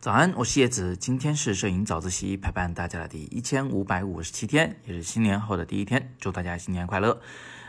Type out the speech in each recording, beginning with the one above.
早安，我是叶子，今天是摄影早自习陪伴大家的第一千五百五十七天，也是新年后的第一天，祝大家新年快乐。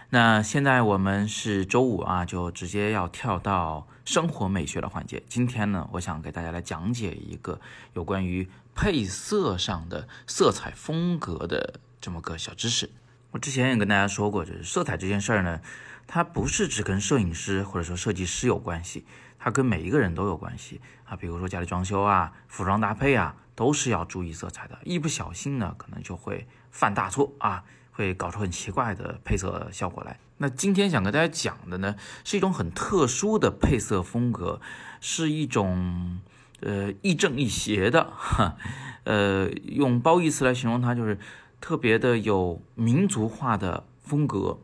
那现在我们是周五啊，就直接要跳到生活美学的环节。今天呢，我想给大家来讲解一个有关于配色上的色彩风格的这么个小知识。我之前也跟大家说过，就是色彩这件事儿呢，它不是只跟摄影师或者说设计师有关系。它跟每一个人都有关系啊，比如说家里装修啊、服装搭配啊，都是要注意色彩的。一不小心呢，可能就会犯大错啊，会搞出很奇怪的配色效果来。那今天想跟大家讲的呢，是一种很特殊的配色风格，是一种呃亦正亦邪的，哈，呃，用褒义词来形容它，就是特别的有民族化的风格，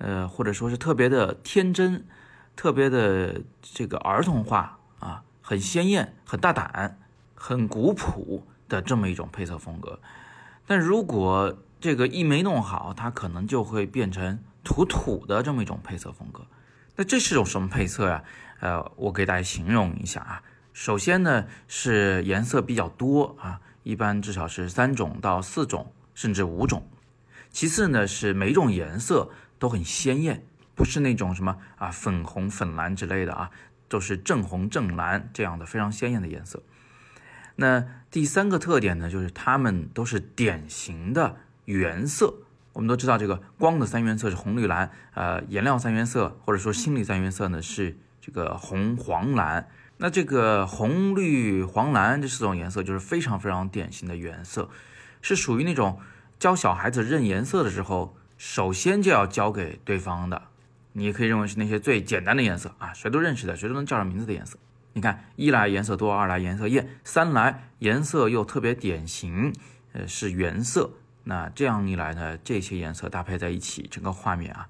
呃，或者说是特别的天真。特别的这个儿童化啊，很鲜艳、很大胆、很古朴的这么一种配色风格。但如果这个一没弄好，它可能就会变成土土的这么一种配色风格。那这是种什么配色呀？呃，我给大家形容一下啊。首先呢是颜色比较多啊，一般至少是三种到四种，甚至五种。其次呢是每种颜色都很鲜艳。不是那种什么啊粉红、粉蓝之类的啊，都是正红、正蓝这样的非常鲜艳的颜色。那第三个特点呢，就是它们都是典型的原色。我们都知道，这个光的三原色是红、绿、蓝，呃，颜料三原色或者说心理三原色呢是这个红、黄、蓝。那这个红、绿、黄、蓝这四种颜色就是非常非常典型的原色，是属于那种教小孩子认颜色的时候，首先就要教给对方的。你也可以认为是那些最简单的颜色啊，谁都认识的，谁都能叫上名字的颜色。你看，一来颜色多，二来颜色艳，三来颜色又特别典型，呃，是原色。那这样一来呢，这些颜色搭配在一起，整个画面啊，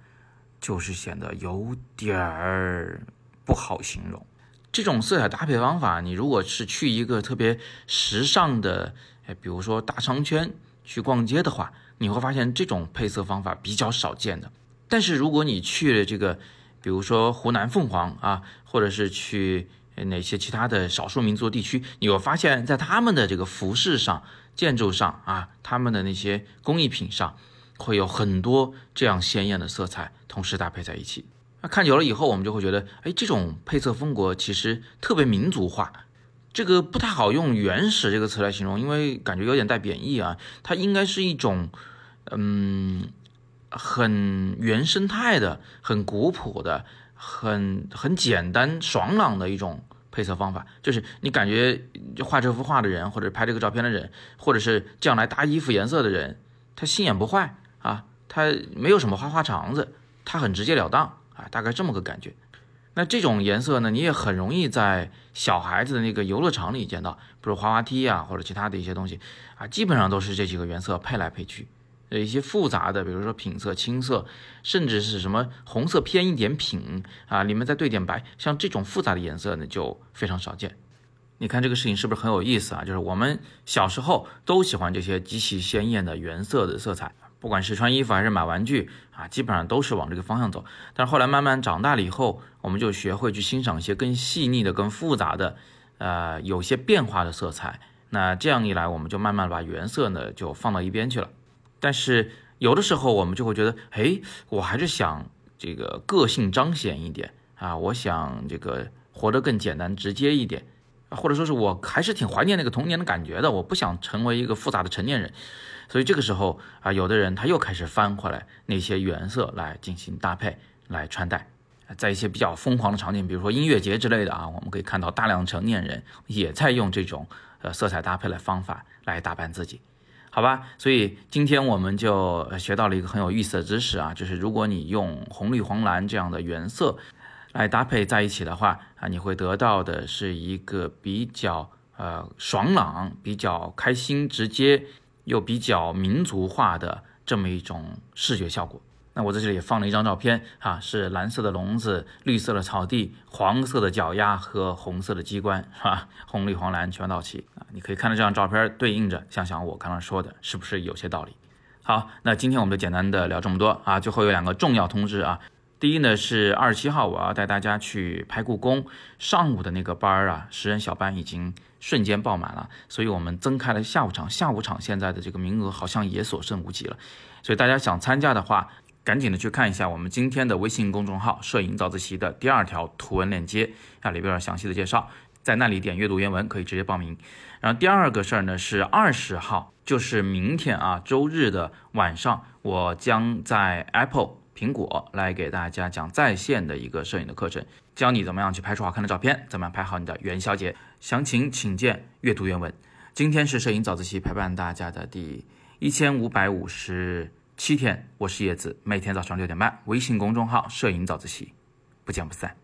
就是显得有点儿不好形容。这种色彩搭配方法，你如果是去一个特别时尚的，哎，比如说大商圈去逛街的话，你会发现这种配色方法比较少见的。但是如果你去了这个，比如说湖南凤凰啊，或者是去哪些其他的少数民族地区，你会发现在他们的这个服饰上、建筑上啊，他们的那些工艺品上，会有很多这样鲜艳的色彩同时搭配在一起。那看久了以后，我们就会觉得，哎，这种配色风格其实特别民族化。这个不太好用“原始”这个词来形容，因为感觉有点带贬义啊。它应该是一种，嗯。很原生态的、很古朴的、很很简单爽朗的一种配色方法，就是你感觉画这幅画的人，或者拍这个照片的人，或者是这样来搭衣服颜色的人，他心眼不坏啊，他没有什么花花肠子，他很直截了当啊，大概这么个感觉。那这种颜色呢，你也很容易在小孩子的那个游乐场里见到，比如滑滑梯啊，或者其他的一些东西啊，基本上都是这几个原色配来配去。呃，一些复杂的，比如说品色、青色，甚至是什么红色偏一点品啊，里面再兑点白，像这种复杂的颜色呢，就非常少见。你看这个事情是不是很有意思啊？就是我们小时候都喜欢这些极其鲜艳的原色的色彩，不管是穿衣服还是买玩具啊，基本上都是往这个方向走。但是后来慢慢长大了以后，我们就学会去欣赏一些更细腻的、更复杂的，呃，有些变化的色彩。那这样一来，我们就慢慢把原色呢就放到一边去了。但是有的时候我们就会觉得，哎，我还是想这个个性彰显一点啊，我想这个活得更简单直接一点，或者说是我还是挺怀念那个童年的感觉的，我不想成为一个复杂的成年人。所以这个时候啊，有的人他又开始翻回来那些原色来进行搭配来穿戴，在一些比较疯狂的场景，比如说音乐节之类的啊，我们可以看到大量成年人也在用这种呃色彩搭配的方法来打扮自己。好吧，所以今天我们就学到了一个很有意思的知识啊，就是如果你用红绿黄蓝这样的原色来搭配在一起的话啊，你会得到的是一个比较呃爽朗、比较开心、直接又比较民族化的这么一种视觉效果。那我在这里也放了一张照片啊，是蓝色的笼子、绿色的草地、黄色的脚丫和红色的机关，是吧？红绿黄蓝全到齐啊！你可以看到这张照片对应着，想想我刚刚说的是不是有些道理？好，那今天我们就简单的聊这么多啊。最后有两个重要通知啊，第一呢是二十七号，我要带大家去拍故宫，上午的那个班儿啊，十人小班已经瞬间爆满了，所以我们增开了下午场，下午场现在的这个名额好像也所剩无几了，所以大家想参加的话，赶紧的去看一下我们今天的微信公众号“摄影早自习”的第二条图文链接，啊里边有详细的介绍，在那里点阅读原文可以直接报名。然后第二个事儿呢是二十号，就是明天啊周日的晚上，我将在 Apple。苹果来给大家讲在线的一个摄影的课程，教你怎么样去拍出好看的照片，怎么样拍好你的元宵节。详情请见阅读原文。今天是摄影早自习陪伴大家的第一千五百五十七天，我是叶子，每天早上六点半，微信公众号“摄影早自习”，不见不散。